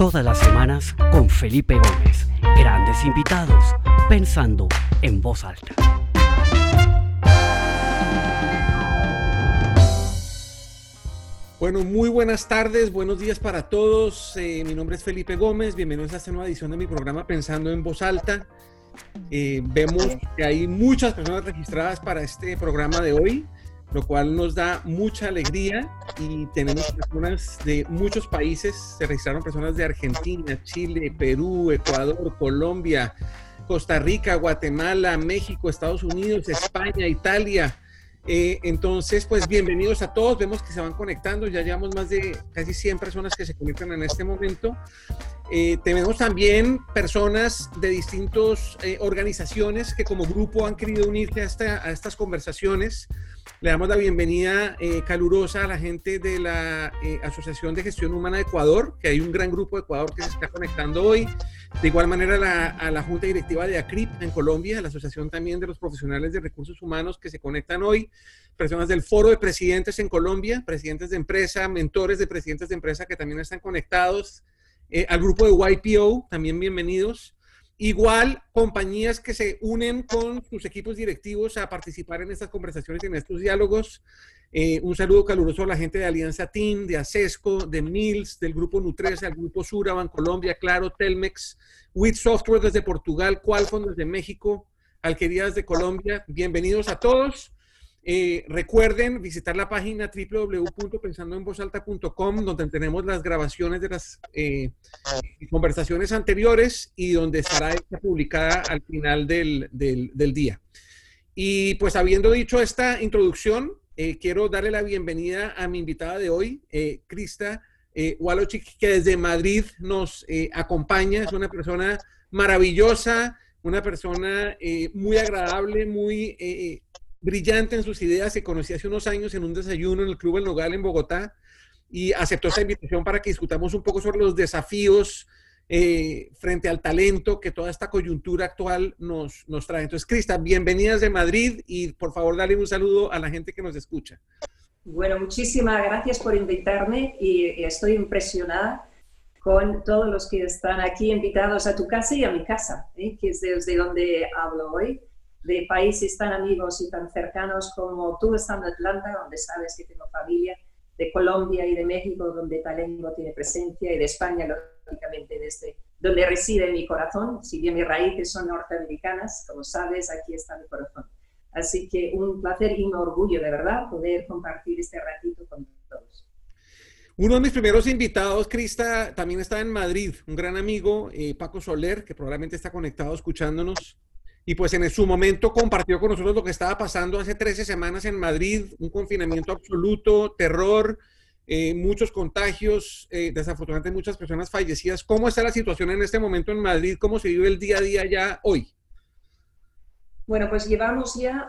Todas las semanas con Felipe Gómez. Grandes invitados, pensando en voz alta. Bueno, muy buenas tardes, buenos días para todos. Eh, mi nombre es Felipe Gómez, bienvenidos a esta nueva edición de mi programa Pensando en Voz Alta. Eh, vemos que hay muchas personas registradas para este programa de hoy, lo cual nos da mucha alegría y tenemos personas de muchos países, se registraron personas de Argentina, Chile, Perú, Ecuador, Colombia, Costa Rica, Guatemala, México, Estados Unidos, España, Italia. Eh, entonces, pues bienvenidos a todos. Vemos que se van conectando. Ya llevamos más de casi 100 personas que se conectan en este momento. Eh, tenemos también personas de distintas eh, organizaciones que como grupo han querido unirse a, a estas conversaciones. Le damos la bienvenida eh, calurosa a la gente de la eh, Asociación de Gestión Humana de Ecuador, que hay un gran grupo de Ecuador que se está conectando hoy. De igual manera a la Junta Directiva de ACRIP en Colombia, la Asociación también de los Profesionales de Recursos Humanos que se conectan hoy. Personas del Foro de Presidentes en Colombia, presidentes de empresa, mentores de presidentes de empresa que también están conectados. Eh, al grupo de YPO, también bienvenidos. Igual, compañías que se unen con sus equipos directivos a participar en estas conversaciones y en estos diálogos. Eh, un saludo caluroso a la gente de Alianza Team, de Acesco, de Mills, del Grupo Nutresa, del Grupo Sura, Colombia, Claro, Telmex, WIT Software desde Portugal, Qualcomm desde México, Alquerías de Colombia. Bienvenidos a todos. Eh, recuerden visitar la página www.pensandoenvozalta.com donde tenemos las grabaciones de las eh, conversaciones anteriores y donde estará publicada al final del, del, día. Y pues habiendo dicho esta introducción, eh, quiero darle la bienvenida a mi invitada de hoy, Krista Walochik, que desde Madrid nos acompaña. Es una persona maravillosa, una persona muy agradable, muy brillante en sus ideas. Se conocí hace unos años en un desayuno en el Club El Nogal en Bogotá y aceptó esa invitación para que discutamos un poco sobre los desafíos eh, frente al talento que toda esta coyuntura actual nos, nos trae. Entonces, Crista, bienvenidas de Madrid y por favor dale un saludo a la gente que nos escucha. Bueno, muchísimas gracias por invitarme y estoy impresionada con todos los que están aquí invitados a tu casa y a mi casa, ¿eh? que es desde donde hablo hoy de países tan amigos y tan cercanos como tú estando en Atlanta, donde sabes que tengo familia, de Colombia y de México, donde Talengo tiene presencia, y de España, lógicamente, desde donde reside mi corazón. Si bien mis raíces son norteamericanas, como sabes, aquí está mi corazón. Así que un placer y un orgullo, de verdad, poder compartir este ratito con todos. Uno de mis primeros invitados, Crista, también está en Madrid, un gran amigo, eh, Paco Soler, que probablemente está conectado escuchándonos y pues en su momento compartió con nosotros lo que estaba pasando hace 13 semanas en Madrid, un confinamiento absoluto, terror, eh, muchos contagios, eh, desafortunadamente muchas personas fallecidas. ¿Cómo está la situación en este momento en Madrid? ¿Cómo se vive el día a día ya hoy? Bueno, pues llevamos ya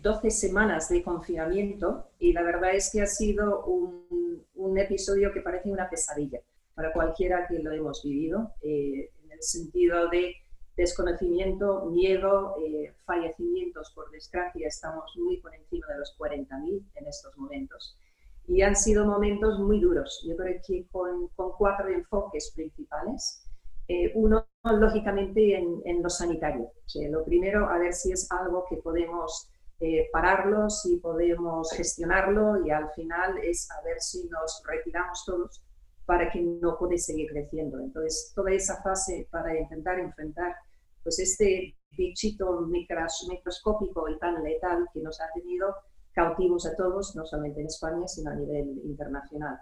12 eh, semanas de confinamiento y la verdad es que ha sido un, un episodio que parece una pesadilla para cualquiera que lo hemos vivido, en el sentido de desconocimiento, miedo, eh, fallecimientos, por desgracia, estamos muy por encima de los 40.000 en estos momentos. Y han sido momentos muy duros, yo creo que con, con cuatro enfoques principales. Eh, uno, lógicamente, en, en lo sanitario. lo primero, a ver si es algo que podemos eh, pararlo, si podemos gestionarlo y al final es a ver si nos retiramos todos para que no puede seguir creciendo. Entonces, toda esa fase para intentar enfrentar pues este bichito microscópico y tan letal que nos ha tenido cautivos a todos, no solamente en España, sino a nivel internacional.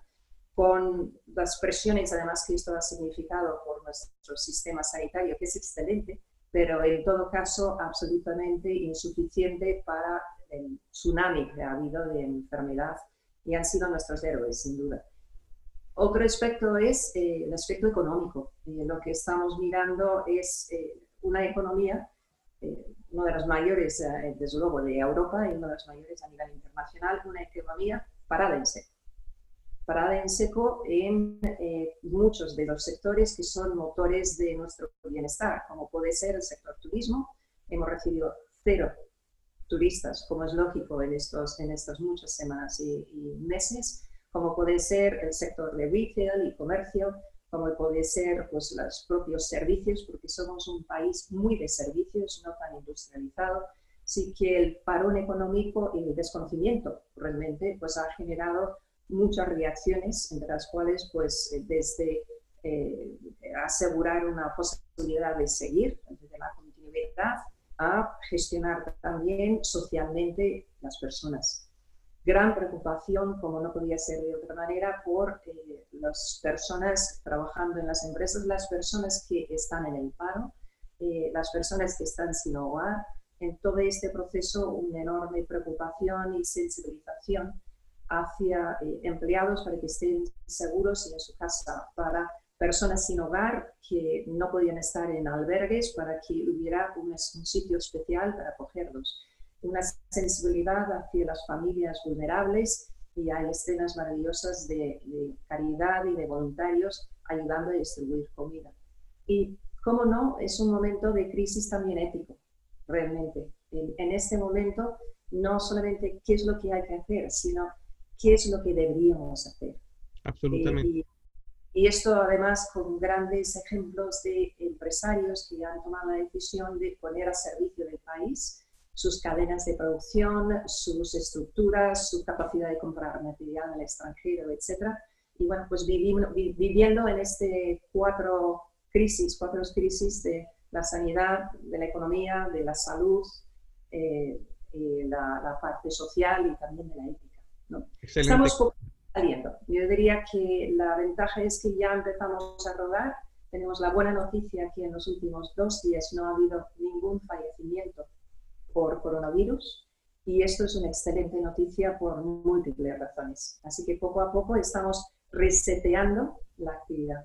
Con las presiones, además, que esto ha significado por nuestro sistema sanitario, que es excelente, pero en todo caso absolutamente insuficiente para el tsunami que ha habido de enfermedad y han sido nuestros héroes, sin duda. Otro aspecto es eh, el aspecto económico. Eh, lo que estamos mirando es eh, una economía, eh, una de las mayores, eh, desde luego, de Europa y una de las mayores a nivel internacional, una economía parada en seco. Parada en seco en eh, muchos de los sectores que son motores de nuestro bienestar, como puede ser el sector turismo. Hemos recibido cero turistas, como es lógico en, estos, en estas muchas semanas y, y meses, como puede ser el sector de retail y comercio, como puede ser pues, los propios servicios, porque somos un país muy de servicios, no tan industrializado. Sí que el parón económico y el desconocimiento realmente pues, ha generado muchas reacciones, entre las cuales pues, desde eh, asegurar una posibilidad de seguir, desde la continuidad, a gestionar también socialmente las personas gran preocupación, como no podía ser de otra manera, por eh, las personas trabajando en las empresas, las personas que están en el paro, eh, las personas que están sin hogar. En todo este proceso, una enorme preocupación y sensibilización hacia eh, empleados para que estén seguros en su casa, para personas sin hogar que no podían estar en albergues, para que hubiera un, un sitio especial para acogerlos una sensibilidad hacia las familias vulnerables y hay escenas maravillosas de, caridad y de voluntarios ayudando a distribuir comida. Y, cómo no, es un momento de crisis también ético, realmente. En, este momento, no solamente qué es lo que hay que hacer, sino qué es lo que deberíamos hacer. Absolutamente. y, y esto además con grandes ejemplos de empresarios que han tomado la decisión de poner a servicio del país sus cadenas de producción, sus estructuras, su capacidad de comprar material en el extranjero, etc. Y bueno, pues viviendo en este cuatro crisis, cuatro crisis de la sanidad, de la economía, de la salud, eh, la, parte social y también de la ética. ¿no? Estamos saliendo. Yo diría que la ventaja es que ya empezamos a rodar. Tenemos la buena noticia que en los últimos dos días no ha habido ningún fallecimiento por coronavirus y esto es una excelente noticia por múltiples razones. Así que poco a poco estamos reseteando la actividad.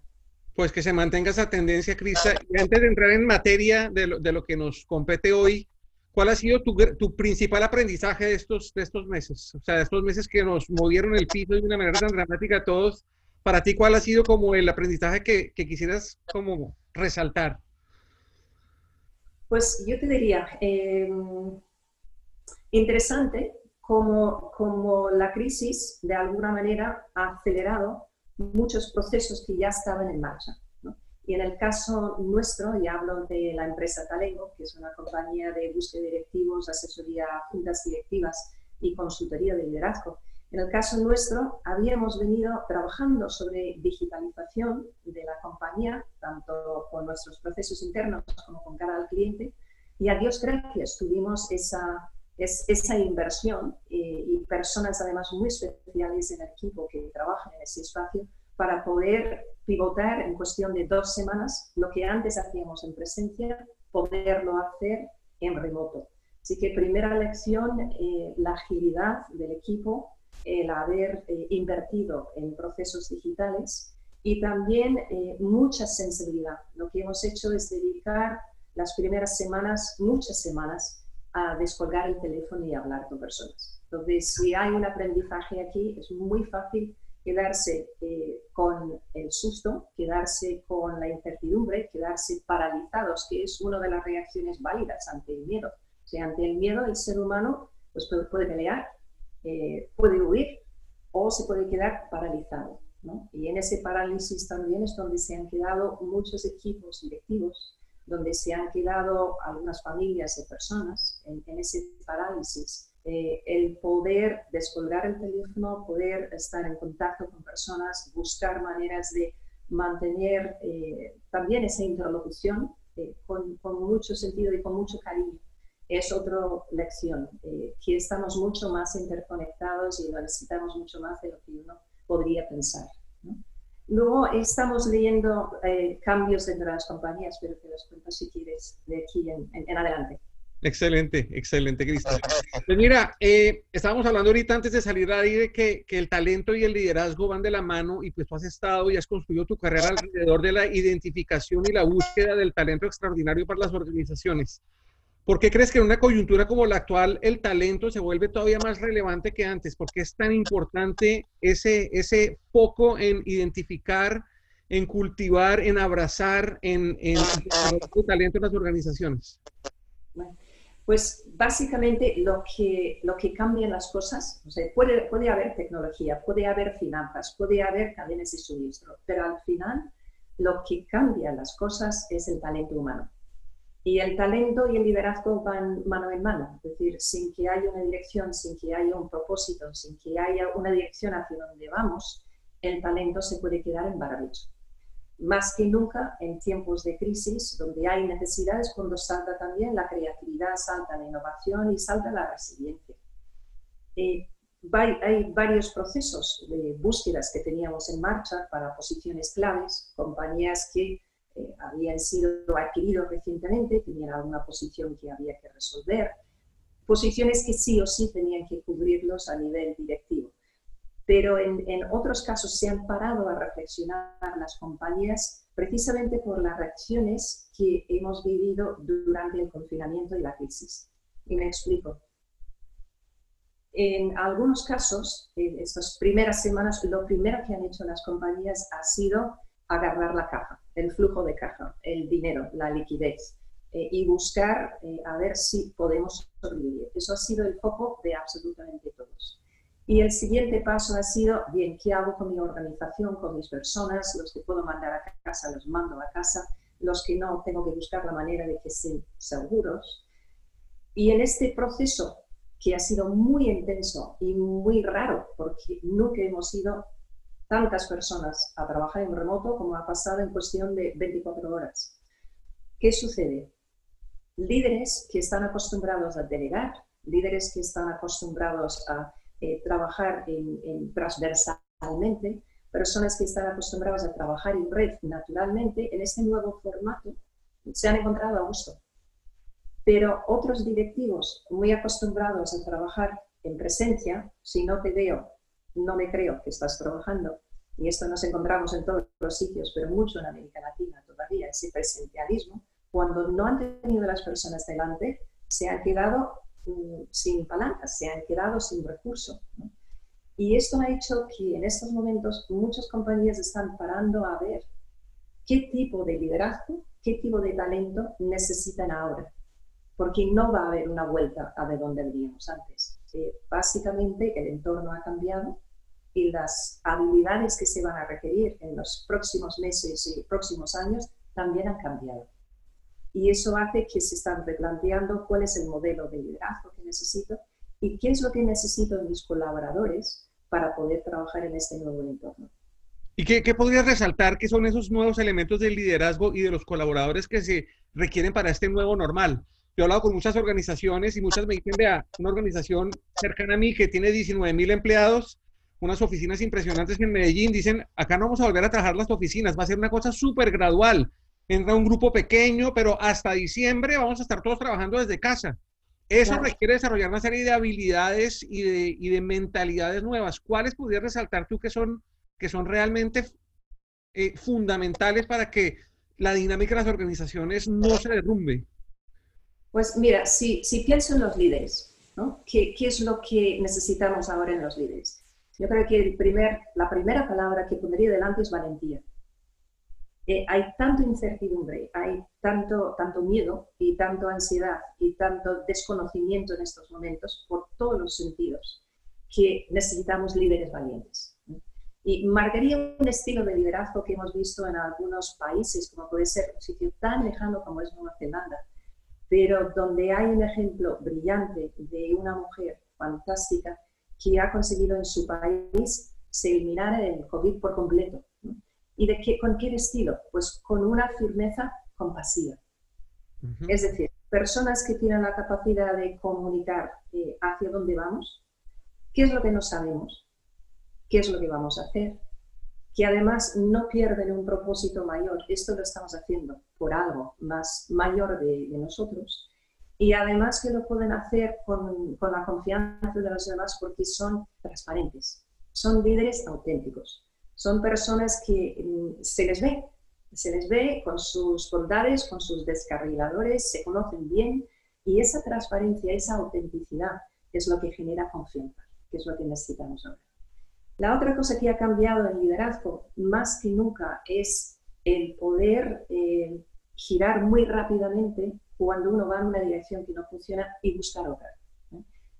Pues que se mantenga esa tendencia, Crista. Y antes de entrar en materia de lo, de lo que nos compete hoy, ¿cuál ha sido tu, tu, principal aprendizaje de estos, de estos meses? O sea, de estos meses que nos movieron el piso de una manera tan dramática a todos. Para ti, ¿cuál ha sido como el aprendizaje que, que quisieras como resaltar? Pues yo te diría, em, interesante como, como la crisis de alguna manera ha acelerado muchos procesos que ya estaban en marcha. Y en el caso nuestro, y hablo de la empresa Talengo, que es una compañía de búsqueda de directivos, asesoría a juntas directivas y consultoría de liderazgo, en el caso nuestro, habíamos venido trabajando sobre digitalización de la compañía, tanto con nuestros procesos internos como con cara al cliente, y a Dios gracias tuvimos esa, esa inversión eh, y personas además muy especiales en el equipo que trabajan en ese espacio para poder pivotar en cuestión de dos semanas lo que antes hacíamos en presencia, poderlo hacer en remoto. Así que primera lección, eh, la agilidad del equipo, el haber eh, invertido en procesos digitales y también eh, mucha sensibilidad. Lo que hemos hecho es dedicar las primeras semanas, muchas semanas, a descolgar el teléfono y hablar con personas. Entonces, si hay un aprendizaje aquí, es muy fácil quedarse eh, con el susto, quedarse con la incertidumbre, quedarse paralizados, que es una de las reacciones válidas ante el miedo. O sea, ante el miedo el ser humano pues, puede pelear, eh, puede huir o se puede quedar paralizado. Y en ese parálisis también es donde se han quedado muchos equipos directivos, donde se han quedado algunas familias de personas en, ese parálisis. Eh, el poder descolgar el teléfono, poder estar en contacto con personas, buscar maneras de mantener eh, también esa interlocución con, con mucho sentido y con mucho cariño es otra lección, eh, que estamos mucho más interconectados y lo necesitamos mucho más de lo que uno podría pensar. Luego estamos leyendo eh, cambios dentro de las compañías, pero te los cuento si quieres de aquí en, adelante. Excelente, excelente, Cristal. Pues mira, eh, estábamos hablando ahorita antes de salir ahí de que, que, el talento y el liderazgo van de la mano y pues tú has estado y has construido tu carrera alrededor de la identificación y la búsqueda del talento extraordinario para las organizaciones. ¿Por qué crees que en una coyuntura como la actual el talento se vuelve todavía más relevante que antes? ¿Por qué es tan importante ese, ese foco en identificar, en cultivar, en abrazar, en, en el talento en las organizaciones? pues básicamente lo que, lo que cambian las cosas, o sea, puede, puede haber tecnología, puede haber finanzas, puede haber cadenas de suministro, pero al final Lo que cambia las cosas es el talento humano. Y el talento y el liderazgo van mano en mano, es decir, sin que haya una dirección, sin que haya un propósito, sin que haya una dirección hacia donde vamos, el talento se puede quedar en barabicho. Más que nunca en tiempos de crisis, donde hay necesidades, cuando salta también la creatividad, salta la innovación y salta la resiliencia. Eh, hay varios procesos de búsquedas que teníamos en marcha para posiciones claves, compañías que eh, habían sido adquiridos recientemente, tenían alguna posición que había que resolver, posiciones que sí o sí tenían que cubrirlos a nivel directivo. Pero en, en otros casos se han parado a reflexionar las compañías precisamente por las reacciones que hemos vivido durante el confinamiento y la crisis. Y me explico. En algunos casos, en estas primeras semanas, lo primero que han hecho las compañías ha sido agarrar la caja, el flujo de caja, el dinero, la liquidez eh, y buscar eh, a ver si podemos sobrevivir. Eso ha sido el foco de absolutamente todos. Y el siguiente paso ha sido, bien, ¿qué hago con mi organización, con mis personas? Los que puedo mandar a casa, los mando a casa. Los que no, tengo que buscar la manera de que sean seguros. Y en este proceso, que ha sido muy intenso y muy raro, porque nunca hemos ido tantas personas a trabajar en remoto como ha pasado en cuestión de 24 horas. ¿Qué sucede? Líderes que están acostumbrados a delegar, líderes que están acostumbrados a eh, trabajar en, transversalmente, personas que están acostumbradas a trabajar en red naturalmente, en este nuevo formato se han encontrado a gusto. Pero otros directivos muy acostumbrados a trabajar en presencia, si no te veo no me creo que estás trabajando, y esto nos encontramos en todos los sitios, pero mucho en América Latina todavía, ese presencialismo, cuando no han tenido las personas delante, se han quedado mm, sin palancas, se han quedado sin recursos. Y esto ha hecho que en estos momentos muchas compañías están parando a ver qué tipo de liderazgo, qué tipo de talento necesitan ahora, porque no va a haber una vuelta a de donde veníamos antes básicamente el entorno ha cambiado y las habilidades que se van a requerir en los próximos meses y próximos años también han cambiado. Y eso hace que se están replanteando cuál es el modelo de liderazgo que necesito y qué es lo que necesito mis colaboradores para poder trabajar en este nuevo entorno. ¿Y qué, qué podrías resaltar que son esos nuevos elementos del liderazgo y de los colaboradores que se requieren para este nuevo normal? Yo he hablado con muchas organizaciones y muchas me dicen, vea, una organización cercana a mí que tiene 19 mil empleados, unas oficinas impresionantes en Medellín, dicen, acá no vamos a volver a trabajar las oficinas, va a ser una cosa súper gradual. Entra un grupo pequeño, pero hasta diciembre vamos a estar todos trabajando desde casa. Eso requiere desarrollar una serie de habilidades y de, y de mentalidades nuevas. ¿Cuáles pudieras resaltar tú que son, que son realmente eh, fundamentales para que la dinámica de las organizaciones no se derrumbe? Pues mira, si, si pienso en los líderes, ¿no? ¿Qué, ¿Qué, es lo que necesitamos ahora en los líderes? Yo creo que el primer, la primera palabra que pondría delante es valentía. Eh, hay tanta incertidumbre, hay tanto, tanto miedo y tanto ansiedad y tanto desconocimiento en estos momentos por todos los sentidos que necesitamos líderes valientes. Y marcaría un estilo de liderazgo que hemos visto en algunos países, como puede ser un sitio tan lejano como es Nueva Zelanda, pero donde hay un ejemplo brillante de una mujer fantástica que ha conseguido en su país se eliminar el COVID por completo. ¿Y de qué, con qué estilo? Pues con una firmeza compasiva. Es decir, personas que tienen la capacidad de comunicar eh, hacia dónde vamos, qué es lo que no sabemos, qué es lo que vamos a hacer, que además no pierden un propósito mayor. Esto lo estamos haciendo por algo más mayor de, nosotros. Y además que lo pueden hacer con, con, la confianza de los demás porque son transparentes, son líderes auténticos, son personas que mm, se les ve, se les ve con sus bondades, con sus descarriladores, se conocen bien y esa transparencia, esa autenticidad es lo que genera confianza, que es lo que necesitamos ahora. La otra cosa que ha cambiado en liderazgo más que nunca es el poder eh, girar muy rápidamente cuando uno va en una dirección que no funciona y buscar otra.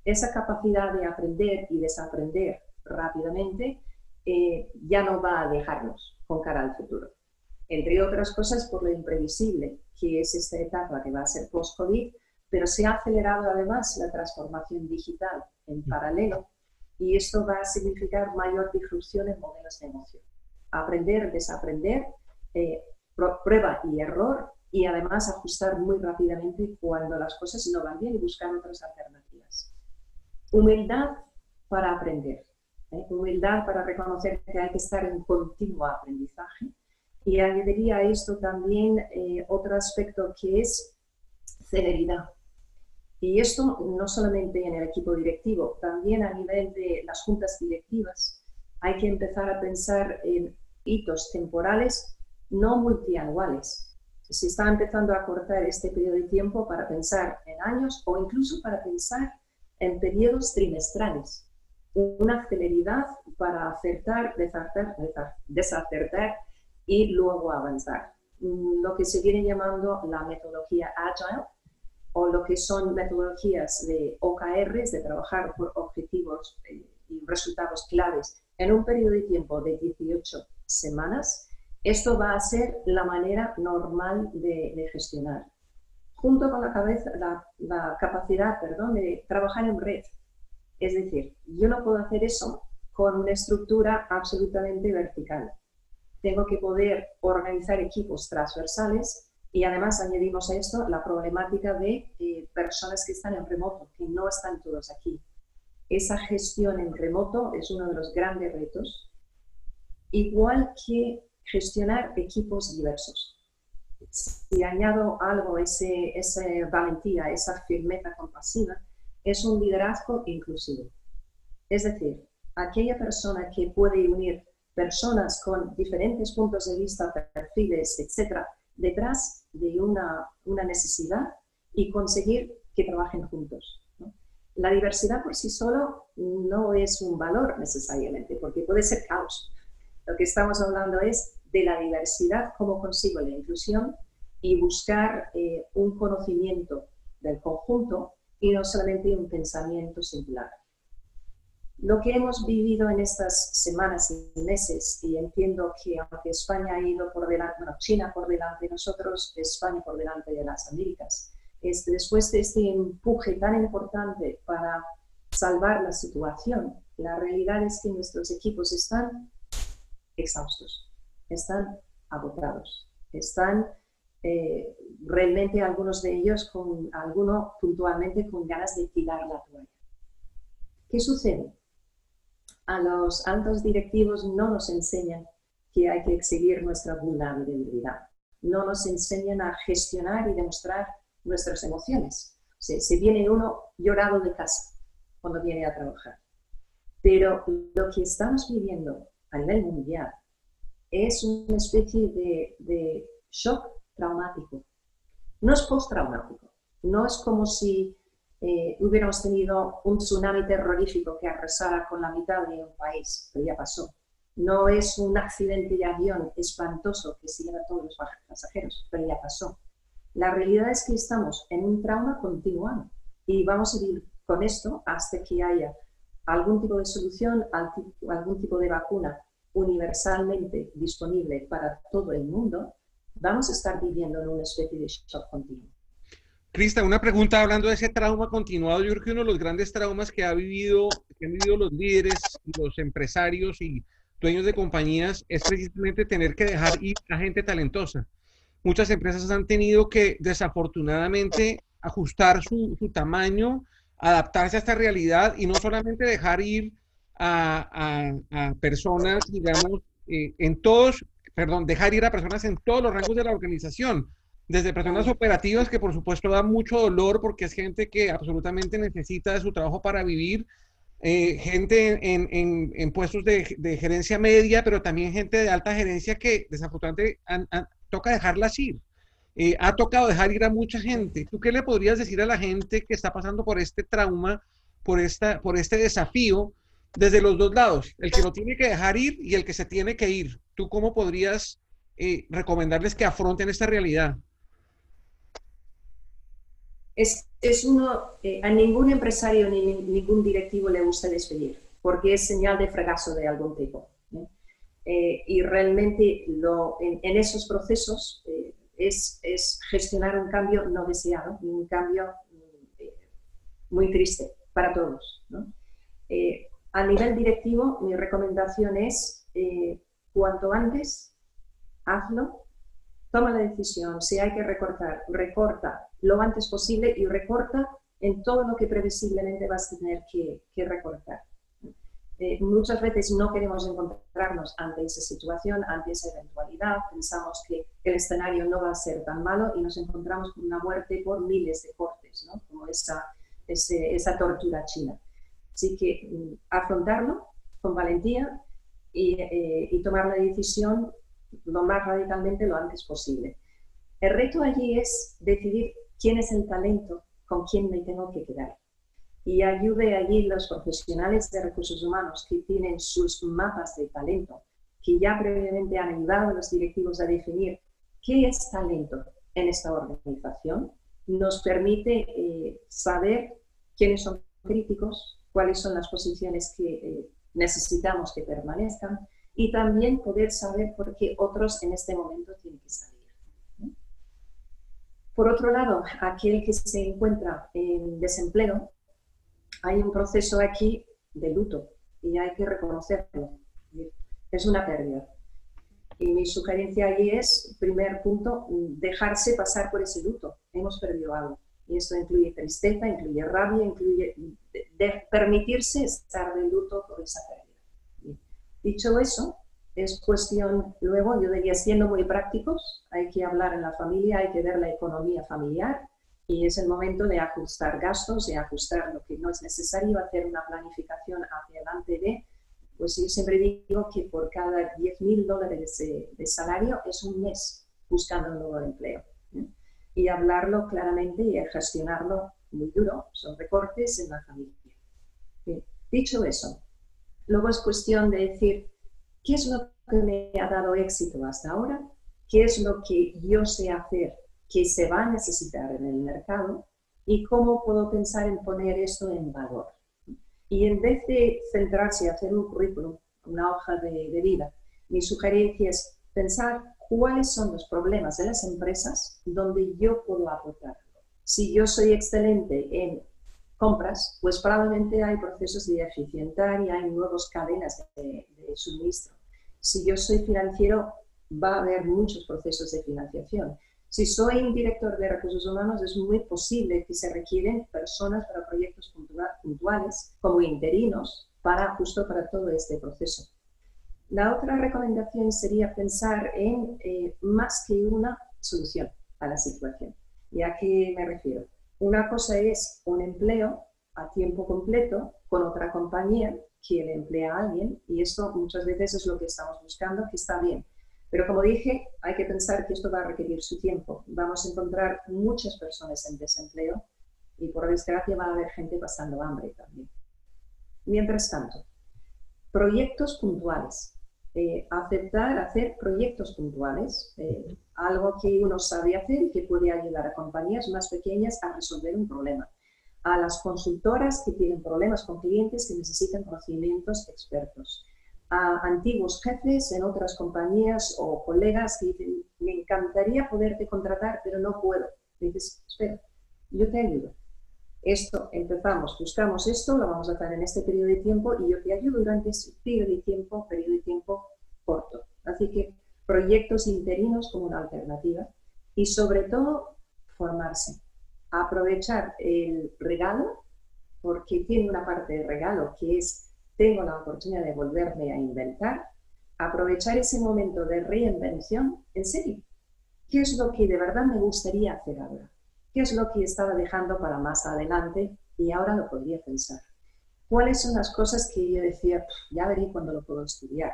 Esa capacidad de aprender y desaprender rápidamente eh, ya no va a dejarnos con cara al futuro. entre otras cosas por lo imprevisible que es esta etapa que va a ser post-COVID, pero se ha acelerado además la transformación digital en paralelo y esto va a significar mayor disrupción en modelos de negocio. Aprender, desaprender, eh, prueba y error y además ajustar muy rápidamente cuando las cosas no van bien y buscar otras alternativas. Humildad para aprender, ¿eh? humildad para reconocer que hay que estar en continuo aprendizaje y añadiría a esto también eh, otro aspecto que es celeridad. Y esto no solamente en el equipo directivo, también a nivel de las juntas directivas. Hay que empezar a pensar en hitos temporales no multianuales. Se está empezando a cortar este periodo de tiempo para pensar en años o incluso para pensar en periodos trimestrales. Una celeridad para acertar, desacertar, desacertar y luego avanzar. Mm, lo que se viene llamando la metodología Agile o lo que son metodologías de OKRs, de trabajar por objetivos eh, y resultados claves en un periodo de tiempo de 18 semanas, esto va a ser la manera normal de, gestionar, junto con la, cabeza, la, la capacidad perdón, de trabajar en red. Es decir, yo no puedo hacer eso con una estructura absolutamente vertical tengo que poder organizar equipos transversales y además añadimos a esto la problemática de eh, personas que están en remoto, que no están todos aquí. Esa gestión en remoto es uno de los grandes retos, igual que gestionar equipos diversos. Si añado algo, ese, esa valentía, esa firmeza compasiva, es un liderazgo inclusivo. Es decir, aquella persona que puede unir personas con diferentes puntos de vista, perfiles, etcétera, detrás de una, una necesidad y conseguir que trabajen juntos. La diversidad por sí solo no es un valor necesariamente, porque puede ser caos. Lo que estamos hablando es de la diversidad, cómo consigo la inclusión y buscar eh, un conocimiento del conjunto y no solamente un pensamiento singular. Lo que hemos vivido en estas semanas y meses, y entiendo que aunque España ha ido por delante, bueno, China por delante de nosotros, España por delante de las Américas, es después de este empuje tan importante para salvar la situación, la realidad es que nuestros equipos están exhaustos, están agotados, están eh, realmente algunos de ellos con alguno puntualmente con ganas de tirar la toalla. ¿Qué sucede? a los altos directivos no nos enseñan que hay que exhibir nuestra vulnerabilidad. No nos enseñan a gestionar y demostrar nuestras emociones. Se, se viene uno llorado de casa cuando viene a trabajar. Pero lo que estamos viviendo a nivel mundial es una especie de, shock traumático. No es postraumático. No es como si eh, hubiéramos tenido un tsunami terrorífico que arrasara con la mitad de un país, pero ya pasó. No es un accidente de avión espantoso que se lleva a todos los pasajeros, pero ya pasó. La realidad es que estamos en un trauma continuado y vamos a vivir con esto hasta que haya algún tipo de solución, algún tipo de vacuna universalmente disponible para todo el mundo, vamos a estar viviendo en una especie de shock continuo. Crista, una pregunta hablando de ese trauma continuado. Yo creo que uno de los grandes traumas que, ha vivido, que han vivido los líderes, los empresarios y dueños de compañías es precisamente tener que dejar ir a gente talentosa. Muchas empresas han tenido que desafortunadamente ajustar su, tamaño, adaptarse a esta realidad y no solamente dejar ir a, personas, digamos, eh, en todos, perdón, dejar ir a personas en todos los rangos de la organización, desde personas operativas que por supuesto dan mucho dolor porque es gente que absolutamente necesita de su trabajo para vivir, eh, gente en, puestos de, gerencia media, pero también gente de alta gerencia que desafortunadamente toca dejarlas ir. Eh, ha tocado dejar ir a mucha gente. ¿Tú qué le podrías decir a la gente que está pasando por este trauma, por, esta, por este desafío, desde los dos lados? El que lo tiene que dejar ir y el que se tiene que ir. ¿Tú cómo podrías eh, recomendarles que afronten esta realidad? es, es uno, eh, a ningún empresario ni ningún directivo le gusta despedir, porque es señal de fracaso de algún tipo. Eh, y realmente lo, en, esos procesos es, es, gestionar un cambio no deseado, un cambio muy triste para todos. A nivel directivo, mi recomendación es cuanto antes, hazlo, toma la decisión, si hay que recortar, recorta lo antes posible y recorta en todo lo que previsiblemente vas a tener que, que recortar. Eh, muchas veces no queremos encontrarnos ante esa situación, ante esa eventualidad, pensamos que el escenario no va a ser tan malo y nos encontramos con una muerte por miles de cortes, ¿no? como esa, esa tortura china. Así que mm, afrontarlo con valentía y, eh, y tomar la decisión lo más radicalmente lo antes posible. El reto allí es decidir quién es el talento con quién me tengo que quedar y ayude allí los profesionales de recursos humanos que tienen sus mapas de talento, que ya previamente han ayudado a los directivos a definir qué es talento en esta organización, nos permite eh, saber quiénes son críticos, cuáles son las posiciones que eh, necesitamos que permanezcan y también poder saber por qué otros en este momento tienen que salir. Por otro lado, aquel que se encuentra en desempleo hay un proceso aquí de luto y hay que reconocerlo. Es una pérdida. Y mi sugerencia allí es, primer punto, dejarse pasar por ese luto. Hemos perdido algo. Y esto incluye tristeza, incluye rabia, incluye permitirse estar de luto por esa pérdida. Dicho eso, es cuestión, luego yo diría, siendo muy prácticos, hay que hablar en la familia, hay que ver la economía familiar, y es el momento de ajustar gastos, de ajustar lo que no es necesario, hacer una planificación hacia adelante de, pues yo siempre digo que por cada 10 mil dólares de, salario es un mes buscando un nuevo empleo. Y hablarlo claramente y gestionarlo muy duro, son recortes en la familia. Dicho eso, luego es cuestión de decir, ¿qué es lo que me ha dado éxito hasta ahora? ¿Qué es lo que yo sé hacer que se va a necesitar en el mercado y cómo puedo pensar en poner esto en valor. Y en vez de centrarse en hacer un currículum, una hoja de, vida, mi sugerencia es pensar cuáles son los problemas de las empresas donde yo puedo aportar. Si yo soy excelente en compras, pues probablemente hay procesos de eficientar y hay nuevas cadenas de, de suministro. Si yo soy financiero, va a haber muchos procesos de financiación. Si soy un director de recursos humanos, es muy posible que se requieren personas para proyectos puntuales, como interinos, para justo para todo este proceso. La otra recomendación sería pensar en eh, más que una solución a la situación. ¿Y a qué me refiero? Una cosa es un empleo a tiempo completo con otra compañía que le emplea a alguien y esto muchas veces es lo que estamos buscando, que está bien. Pero como dije, hay que pensar que esto va a requerir su tiempo. Vamos a encontrar muchas personas en desempleo y por desgracia va a haber gente pasando hambre también. Mientras tanto, proyectos puntuales. Eh, aceptar hacer proyectos puntuales, eh, algo que uno sabe hacer y que puede ayudar a compañías más pequeñas a resolver un problema. A las consultoras que tienen problemas con clientes que necesitan conocimientos expertos a antiguos jefes en otras compañías o colegas que dicen, me encantaría poderte contratar, pero no puedo. dices, espera, yo te ayudo. Esto, empezamos, buscamos esto, lo vamos a hacer en este periodo de tiempo y yo te ayudo durante ese periodo de tiempo, periodo de tiempo corto. Así que proyectos interinos como una alternativa y sobre todo formarse, aprovechar el regalo, porque tiene una parte de regalo que es tengo la oportunidad de volverme a inventar, aprovechar ese momento de reinvención, en serio, ¿qué es lo que de verdad me gustaría hacer ahora? ¿Qué es lo que estaba dejando para más adelante y ahora lo podría pensar? ¿Cuáles son las cosas que yo decía, ya veré cuando lo puedo estudiar?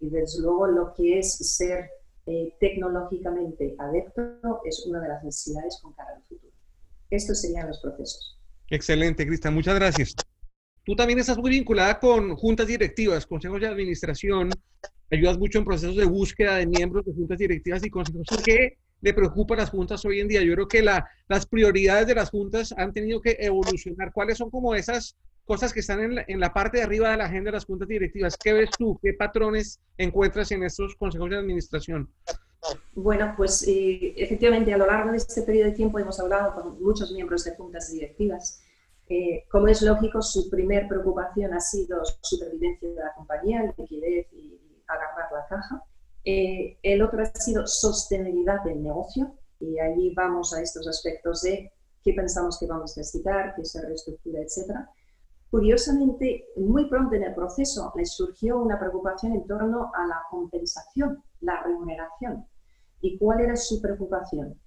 Y desde luego lo que es ser eh, tecnológicamente adepto es una de las necesidades con cara al futuro. Estos serían los procesos. Excelente, Cristian. Muchas gracias. Tú también estás muy vinculada con juntas directivas, consejos de administración, ayudas mucho en procesos de búsqueda de miembros de juntas directivas y consejos. ¿Qué le preocupa a las juntas hoy en día? Yo creo que la, las prioridades de las juntas han tenido que evolucionar. ¿Cuáles son como esas cosas que están en la, parte de arriba de la agenda de las juntas directivas. ¿Qué ves tú? ¿Qué patrones encuentras en estos consejos de administración? Bueno, pues eh, efectivamente a lo largo de este periodo de tiempo hemos hablado con muchos miembros de juntas directivas. Eh, como es lógico, su primer preocupación ha sido supervivencia de la compañía, liquidez y agarrar la caja. Eh, el otro ha sido sostenibilidad del negocio y allí vamos a estos aspectos de qué pensamos que vamos a necesitar, qué se reestructura, etc. Curiosamente, muy pronto en el proceso les surgió una preocupación en torno a la compensación, la remuneración. ¿Y cuál era su preocupación?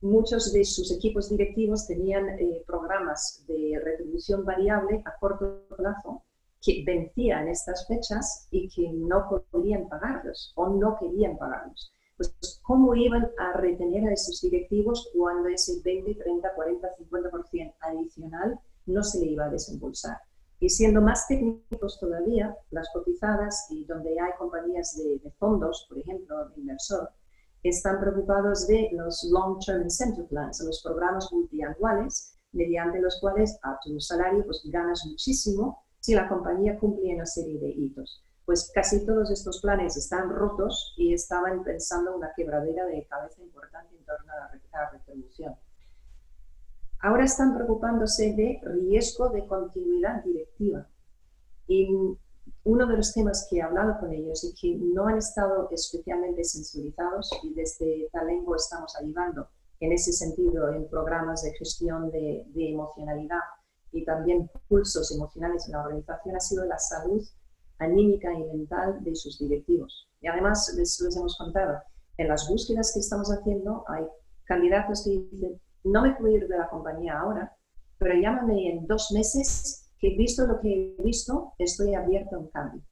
Muchos de sus equipos directivos tenían eh, programas de retribución variable a corto plazo que vencían estas fechas y que no podían pagarlos o no querían pagarlos. Pues, ¿cómo iban a retener a esos directivos cuando ese 20, 30, 40, 50% adicional no se le iba a desembolsar? Y siendo más técnicos todavía, las cotizadas y donde hay compañías de, de fondos, por ejemplo, de inversor, están preocupados de los Long-Term Incentive Plans, los programas multianuales, mediante los cuales a tu salario pues, ganas muchísimo si la compañía cumple una serie de hitos. Pues casi todos estos planes están rotos y estaban pensando una quebradera de cabeza importante en torno a la retribución. Ahora están preocupándose de riesgo de continuidad directiva. Y uno de los temas que he hablado con ellos y que no han estado especialmente sensibilizados y desde Talengo estamos ayudando en ese sentido en programas de gestión de emocionalidad y también pulsos emocionales en la organización ha sido la salud anímica y mental de sus directivos. Y además les, hemos contado, en las búsquedas que estamos haciendo hay candidatos que dicen, no me puedo ir de la compañía ahora, pero llámame en dos meses, que visto lo que he visto, estoy abierto a un cambio.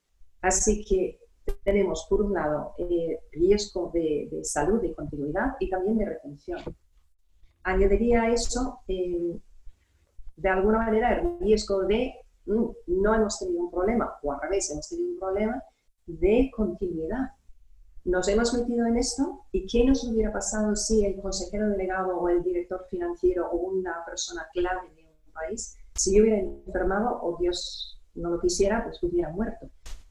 Así que tenemos, por un lado, eh, riesgo de, salud, de continuidad y también de retención. Añadiría a eso eh, de alguna manera el riesgo de mm, no hemos tenido un problema, o al revés, hemos tenido un problema de continuidad. Nos hemos metido en esto y ¿qué nos hubiera pasado si el consejero delegado o el director financiero o una persona clave de un país, si yo hubiera enfermado o Dios no lo quisiera, pues hubiera muerto?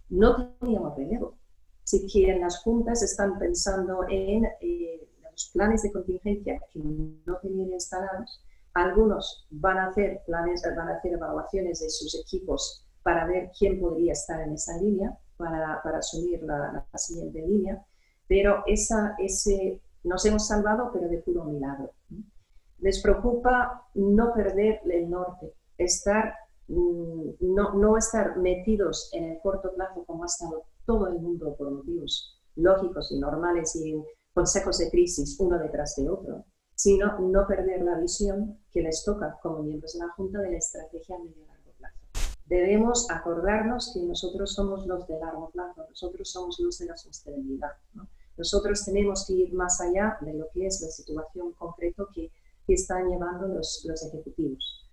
No teníamos relevo. Si que las juntas están pensando en eh, los planes de contingencia que no tenían instalados, algunos van a hacer planes, van a hacer evaluaciones de sus equipos para ver quién podría estar en esa línea, para, para asumir la, siguiente línea, pero esa, ese, nos hemos salvado, pero de puro milagro. Les preocupa no perder el norte, estar, mm, no, no estar metidos en el corto plazo como ha estado todo el mundo por motivos lógicos y normales y consejos de crisis uno detrás de otro sino no perder la visión que les toca como miembros de la Junta de la estrategia a medio y largo plazo. Debemos acordarnos que nosotros somos los de largo plazo, nosotros somos los de la sostenibilidad. Nosotros tenemos que ir más allá de lo que es la situación concreta que, que están llevando los, los ejecutivos.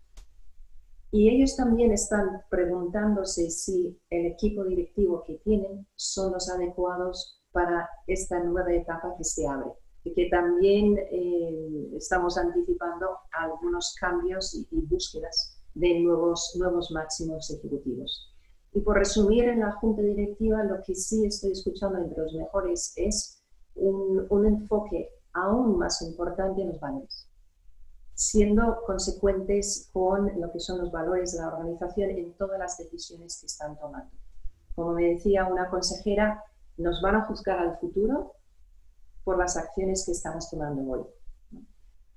Y ellos también están preguntándose si el equipo directivo que tienen son los adecuados para esta nueva etapa que se abre que también eh, estamos anticipando algunos cambios y, búsquedas de nuevos, nuevos máximos ejecutivos. Y por resumir, en la junta directiva lo que sí estoy escuchando entre los mejores es un, un enfoque aún más importante en los valores, siendo consecuentes con lo que son los valores de la organización en todas las decisiones que están tomando. Como me decía una consejera, nos van a juzgar al futuro por las acciones que estamos tomando hoy.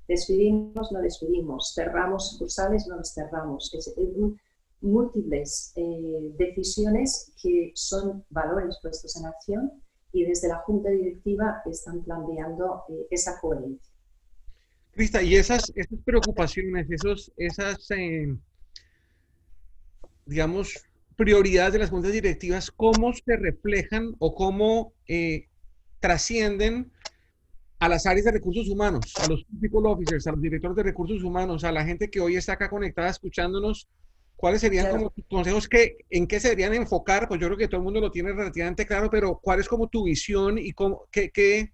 Despedimos, no despedimos, cerramos sucursales, no los cerramos. Es, múltiples eh, decisiones que son valores puestos en acción y desde la Junta Directiva están planteando eh, esa coherencia. Crista, y esas, esas preocupaciones, esos, esas, eh, digamos, prioridades de las juntas directivas, ¿cómo se reflejan o cómo trascienden a las áreas de recursos humanos, a los people officers, a los directores de recursos humanos, a la gente que hoy está acá conectada escuchándonos, ¿cuáles serían como consejos que, en qué se deberían enfocar? Pues yo creo que todo el mundo lo tiene relativamente claro, pero ¿cuál es como tu visión y cómo, qué, qué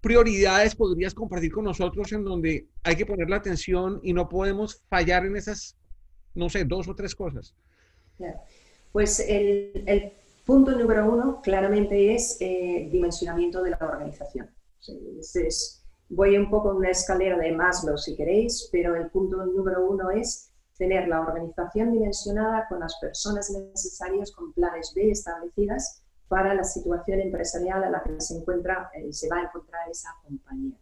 prioridades podrías compartir con nosotros en donde hay que poner la atención y no podemos fallar en esas no sé, dos o tres cosas. Pues el, punto número uno claramente es eh, dimensionamiento de la organización. voy un poco en una escalera de Maslow si queréis, pero el punto número uno es tener la organización dimensionada con las personas necesarias, con planes B establecidas para la situación empresarial a la que se encuentra, eh, se va a encontrar esa compañía.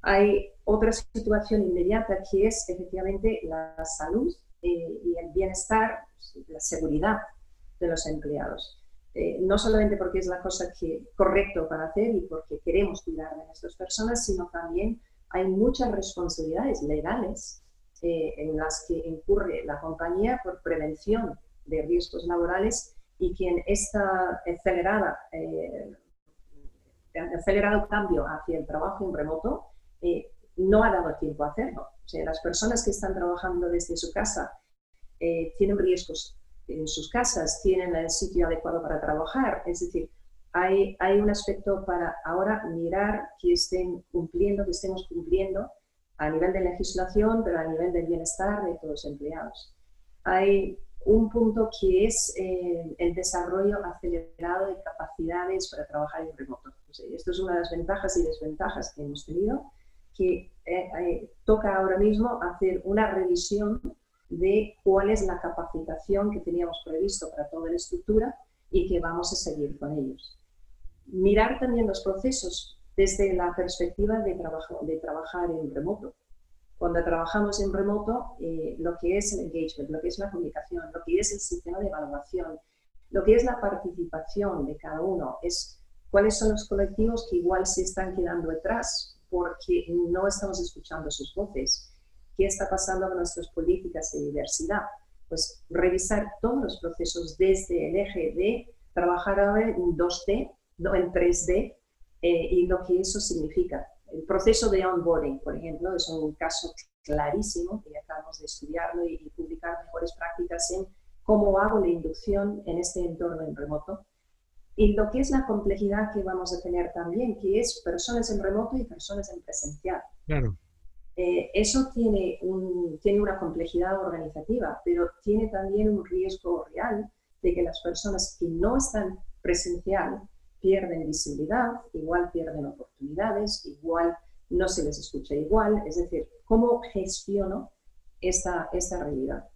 Hay otra situación inmediata que es efectivamente la salud eh, y el bienestar, la seguridad de los empleados. Eh, no solamente porque es la cosa que correcto para hacer y porque queremos cuidar de nuestras personas, sino también hay muchas responsabilidades legales eh, en las que incurre la compañía por prevención de riesgos laborales y quien está acelerada, acelerado cambio hacia el trabajo en remoto no ha dado tiempo a hacerlo. O sea, las personas que están trabajando desde su casa eh, tienen riesgos en sus casas, tienen el sitio adecuado para trabajar. Es decir, hay, hay un aspecto para ahora mirar que estén cumpliendo, que estemos cumpliendo a nivel de legislación, pero a nivel del bienestar de todos los empleados. Hay un punto que es eh, el desarrollo acelerado de capacidades para trabajar en remoto. esto es una de las ventajas y desventajas que hemos tenido que eh, eh, toca ahora mismo hacer una revisión de cuál es la capacitación que teníamos previsto para toda la estructura y que vamos a seguir con ellos. Mirar también los procesos desde la perspectiva de, trabajo, de trabajar en remoto. Cuando trabajamos en remoto, eh, lo que es el engagement, lo que es la comunicación, lo que es el sistema de evaluación, lo que es la participación de cada uno, es cuáles son los colectivos que igual se están quedando detrás porque no estamos escuchando sus voces. ¿Qué está pasando con nuestras políticas de diversidad? Pues revisar todos los procesos desde el eje de trabajar ahora en 2D, no en 3D, eh, y lo que eso significa. El proceso de onboarding, por ejemplo, es un caso clarísimo que acabamos de estudiarlo y, y publicar mejores prácticas en cómo hago la inducción en este entorno en remoto y lo que es la complejidad que vamos a tener también, que es personas en remoto y personas en presencial. Claro. Eh, eso tiene, un, tiene una complejidad organizativa, pero tiene también un riesgo real de que las personas que no están presencial pierden visibilidad, igual pierden oportunidades, igual no se les escucha igual. Es decir, ¿cómo gestiono esta, esta realidad?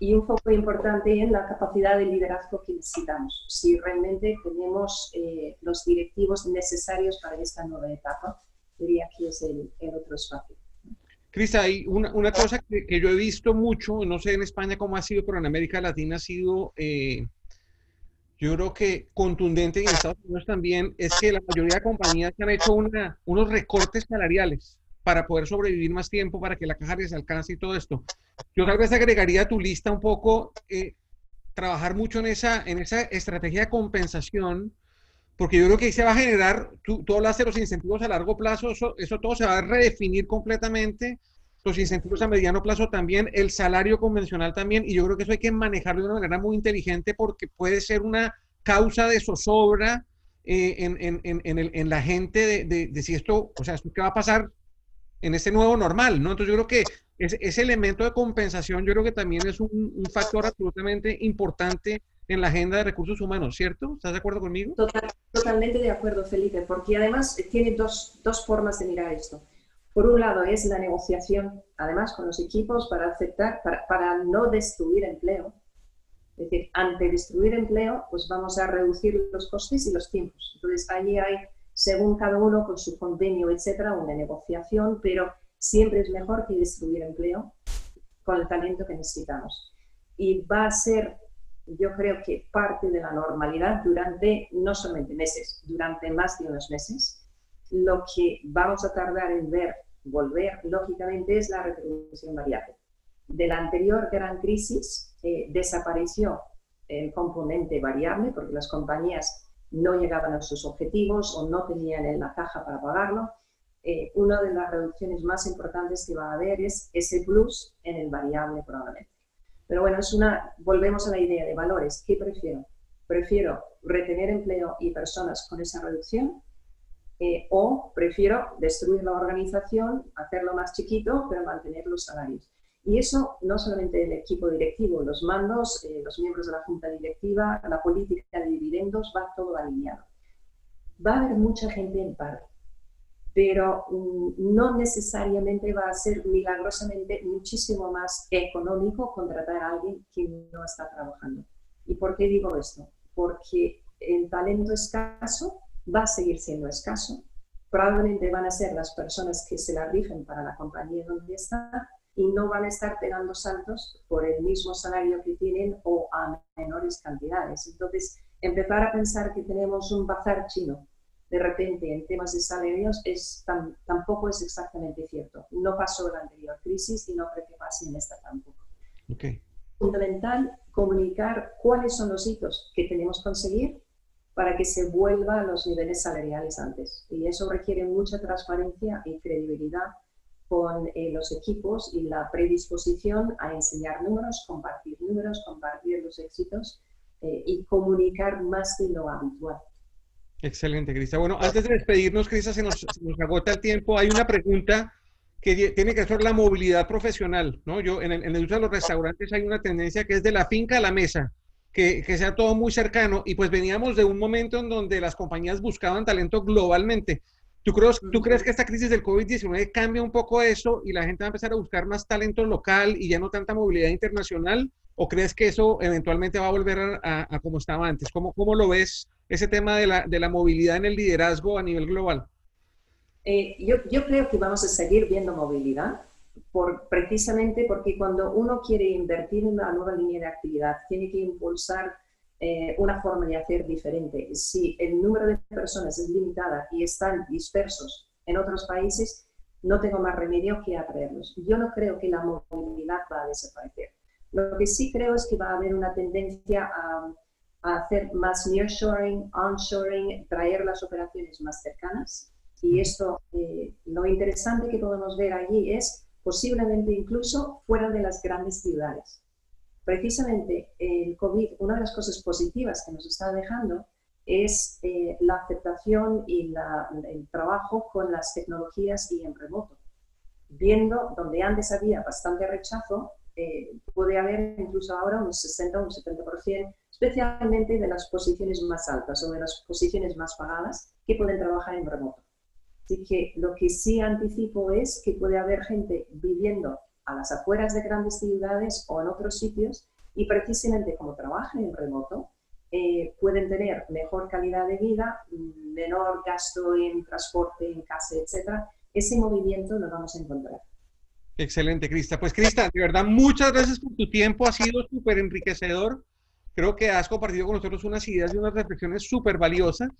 y un foco importante en la capacidad de liderazgo que necesitamos, si realmente tenemos eh, los directivos necesarios para esta nueva etapa, diría que es el, otro espacio. Crista, hay una, una cosa que, que, yo he visto mucho, no sé en España cómo ha sido, pero en América Latina ha sido, eh, yo creo que contundente y en Estados Unidos también, es que la mayoría de compañías han hecho una, unos recortes salariales para poder sobrevivir más tiempo, para que la caja les alcance y todo esto. Yo tal vez agregaría a tu lista un poco, eh, trabajar mucho en esa, en esa estrategia de compensación, porque yo creo que ahí se va a generar, tú, tú de los incentivos a largo plazo, eso, eso todo se va a redefinir completamente, los incentivos a mediano plazo también, el salario convencional también, y yo creo que eso hay que manejarlo de una manera muy inteligente porque puede ser una causa de zozobra eh, en, en, en, el, en, la gente de, de, de, si esto, o sea, ¿qué va a pasar en este nuevo normal, ¿no? Entonces yo creo que ese, ese elemento de compensación yo creo que también es un, factor absolutamente importante en la agenda de recursos humanos, ¿cierto? ¿Estás de acuerdo conmigo? Total, totalmente de acuerdo, Felipe, porque además tiene dos, dos formas de mirar esto. Por un lado es la negociación, además, con los equipos para aceptar, para, para no destruir empleo. Es decir, ante destruir empleo, pues vamos a reducir los costes y los tiempos. Entonces, allí hay según cada uno con su convenio, etcétera, una negociación, pero siempre es mejor que destruir empleo con el talento que necesitamos. Y va a ser, yo creo que parte de la normalidad durante no solamente meses, durante más de unos meses. Lo que vamos a tardar en ver volver, lógicamente, es la retribución variable. De la anterior gran crisis eh, desapareció el componente variable porque las compañías no llegaban a sus objetivos o no tenían en la caja para pagarlo, eh, una de las reducciones más importantes que va a haber es ese plus en el variable probablemente. Pero bueno, es una, volvemos a la idea de valores. ¿Qué prefiero? Prefiero retener empleo y personas con esa reducción eh, o prefiero destruir la organización, hacerlo más chiquito, pero mantener los salarios. Y eso no solamente el equipo directivo, los mandos, eh, los miembros de la junta directiva, la política de dividendos, va todo alineado. Va a haber mucha gente en paro, pero mm, no necesariamente va a ser milagrosamente muchísimo más económico contratar a alguien que no está trabajando. ¿Y por qué digo esto? Porque el talento escaso va a seguir siendo escaso. Probablemente van a ser las personas que se la rigen para la compañía donde está y no van a estar pegando saltos por el mismo salario que tienen o a menores cantidades. Entonces, empezar a pensar que tenemos un bazar chino de repente en temas de salarios es tampoco es exactamente cierto. No pasó la anterior crisis y no creo que pase en esta tampoco. Okay. Fundamental comunicar cuáles son los hitos que tenemos que conseguir para que se vuelva a los niveles salariales antes. Y eso requiere mucha transparencia y credibilidad con eh, los equipos y la predisposición a enseñar números, compartir números, compartir los éxitos eh, y comunicar más de lo habitual. Excelente, Crista. Bueno, antes de despedirnos, Crista, se nos, agota el tiempo. Hay una pregunta que tiene que ser la movilidad profesional, ¿no? Yo, en el, en el uso de los restaurantes hay una tendencia que es de la finca a la mesa que, sea todo muy cercano. Y pues veníamos de un momento en donde las compañías buscaban talento globalmente. ¿Tú crees, ¿Tú crees que esta crisis del COVID-19 cambia un poco eso y la gente va a empezar a buscar más talento local y ya no tanta movilidad internacional? ¿O crees que eso eventualmente va a volver a, como estaba antes? ¿Cómo, ¿Cómo, lo ves ese tema de la, de la, movilidad en el liderazgo a nivel global? Eh, yo, yo, creo que vamos a seguir viendo movilidad por, precisamente porque cuando uno quiere invertir en una nueva línea de actividad, tiene que impulsar eh, una forma de hacer diferente. Si el número de personas es limitada y están dispersos en otros países, no tengo más remedio que atraerlos. Yo no creo que la movilidad va a desaparecer. Lo que sí creo es que va a haber una tendencia a, hacer más nearshoring, onshoring, traer las operaciones más cercanas. Y esto, eh, lo interesante que podemos ver allí es posiblemente incluso fuera de las grandes ciudades. Precisamente el COVID, una de las cosas positivas que nos está dejando es eh, la aceptación y el trabajo con las tecnologías y en remoto. Viendo donde antes había bastante rechazo, eh, puede haber incluso ahora un 60 o un 70%, especialmente de las posiciones más altas o de las posiciones más pagadas que pueden trabajar en remoto. Así que lo que sí anticipo es que puede haber gente viviendo a las afueras de grandes ciudades o en otros sitios y precisamente como trabajan en remoto, eh, pueden tener mejor calidad de vida, menor gasto en transporte, en casa, etc. Ese movimiento lo vamos a encontrar. Excelente, Crista. Pues, Crista, de verdad, muchas gracias por tu tiempo. Ha sido súper enriquecedor. Creo que has compartido con nosotros unas ideas y unas reflexiones súper valiosas.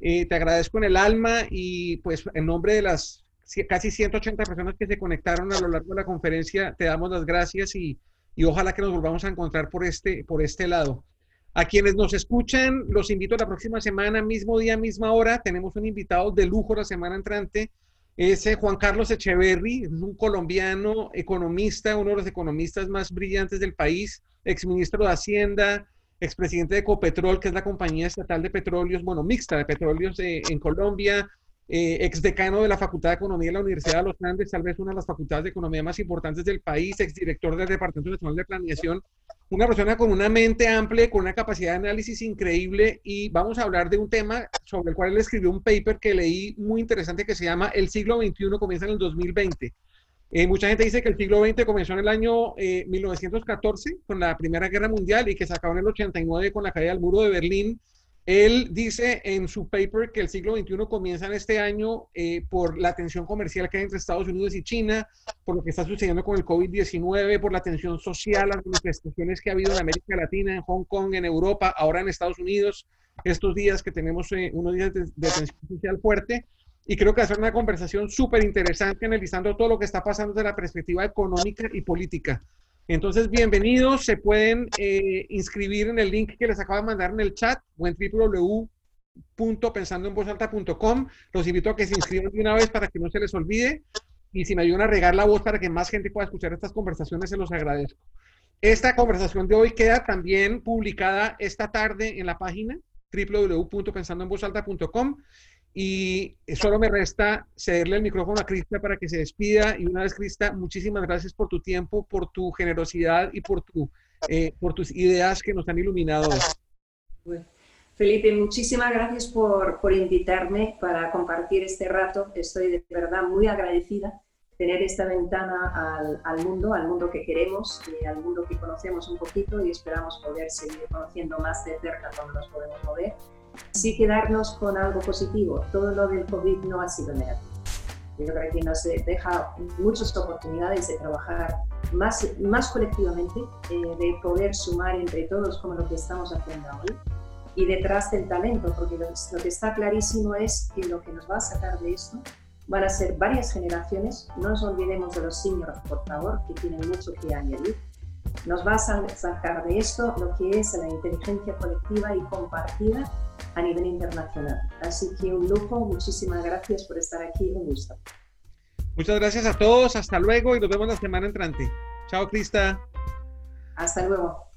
Eh, te agradezco en el alma y pues en nombre de las casi 180 personas que se conectaron a lo largo de la conferencia, te damos las gracias y, y ojalá que nos volvamos a encontrar por este, por este lado. A quienes nos escuchan, los invito a la próxima semana, mismo día, misma hora. Tenemos un invitado de lujo la semana entrante. Es eh, Juan Carlos Echeverry, un colombiano economista, uno de los economistas más brillantes del país, exministro de Hacienda, expresidente de Ecopetrol, que es la compañía estatal de petróleos, bueno, mixta de petróleos eh, en Colombia, eh, ex decano de la Facultad de Economía de la Universidad de los Andes, tal vez una de las facultades de economía más importantes del país, exdirector del Departamento Nacional de Planeación, una persona con una mente amplia, con una capacidad de análisis increíble y vamos a hablar de un tema sobre el cual él escribió un paper que leí muy interesante que se llama El siglo XXI comienza en el 2020. Eh, mucha gente dice que el siglo XX comenzó en el año 1914 eh, con la Primera Guerra Mundial y que se acabó en el 89 con la caída del muro de Berlín. Él dice en su paper que el siglo XXI comienza en este año eh, por la tensión comercial que hay entre Estados Unidos y China, por lo que está sucediendo con el COVID-19, por la tensión social, las manifestaciones que ha habido en América Latina, en Hong Kong, en Europa, ahora en Estados Unidos, estos días que tenemos unos días de, de tensión social fuerte y creo que va a ser una conversación súper interesante analizando todo lo que está pasando desde la perspectiva económica y política. Entonces, bienvenidos, se pueden eh, inscribir en el link que les acabo de mandar en el chat o en www.pensandoenvozalta.com. Los invito a que se inscriban de una vez para que no se les olvide y si me ayudan a regar la voz para que más gente pueda escuchar estas conversaciones, se los agradezco. Esta conversación de hoy queda también publicada esta tarde en la página www.pensandoenvozalta.com Y solo me resta cederle el micrófono a Crista para que se despida. Y una vez, Crista, muchísimas gracias por tu tiempo, por tu generosidad y por, tu, eh, por tus ideas que nos han iluminado. Felipe, muchísimas gracias por, por invitarme para compartir este rato. Estoy de verdad muy agradecida tener esta ventana al, al, mundo, al mundo que queremos, y al mundo que conocemos un poquito y esperamos poder seguir conociendo más de cerca cuando nos podemos mover. Sí quedarnos con algo positivo. Todo lo del COVID no ha sido negativo. Yo creo que nos deja muchas oportunidades de trabajar más, más colectivamente, eh, de poder sumar entre todos como lo que estamos haciendo hoy y detrás del talento, porque lo, lo que está clarísimo es que lo que nos va a sacar de esto van a ser varias generaciones. No nos olvidemos de los seniors, por favor, que tienen mucho que añadir. Nos va a sacar de esto lo que es la inteligencia colectiva y compartida a nivel internacional. Así que un lujo, muchísimas gracias por estar aquí, un gusto. Muchas gracias a todos, hasta luego y nos vemos la semana entrante. Chao, Crista. Hasta luego.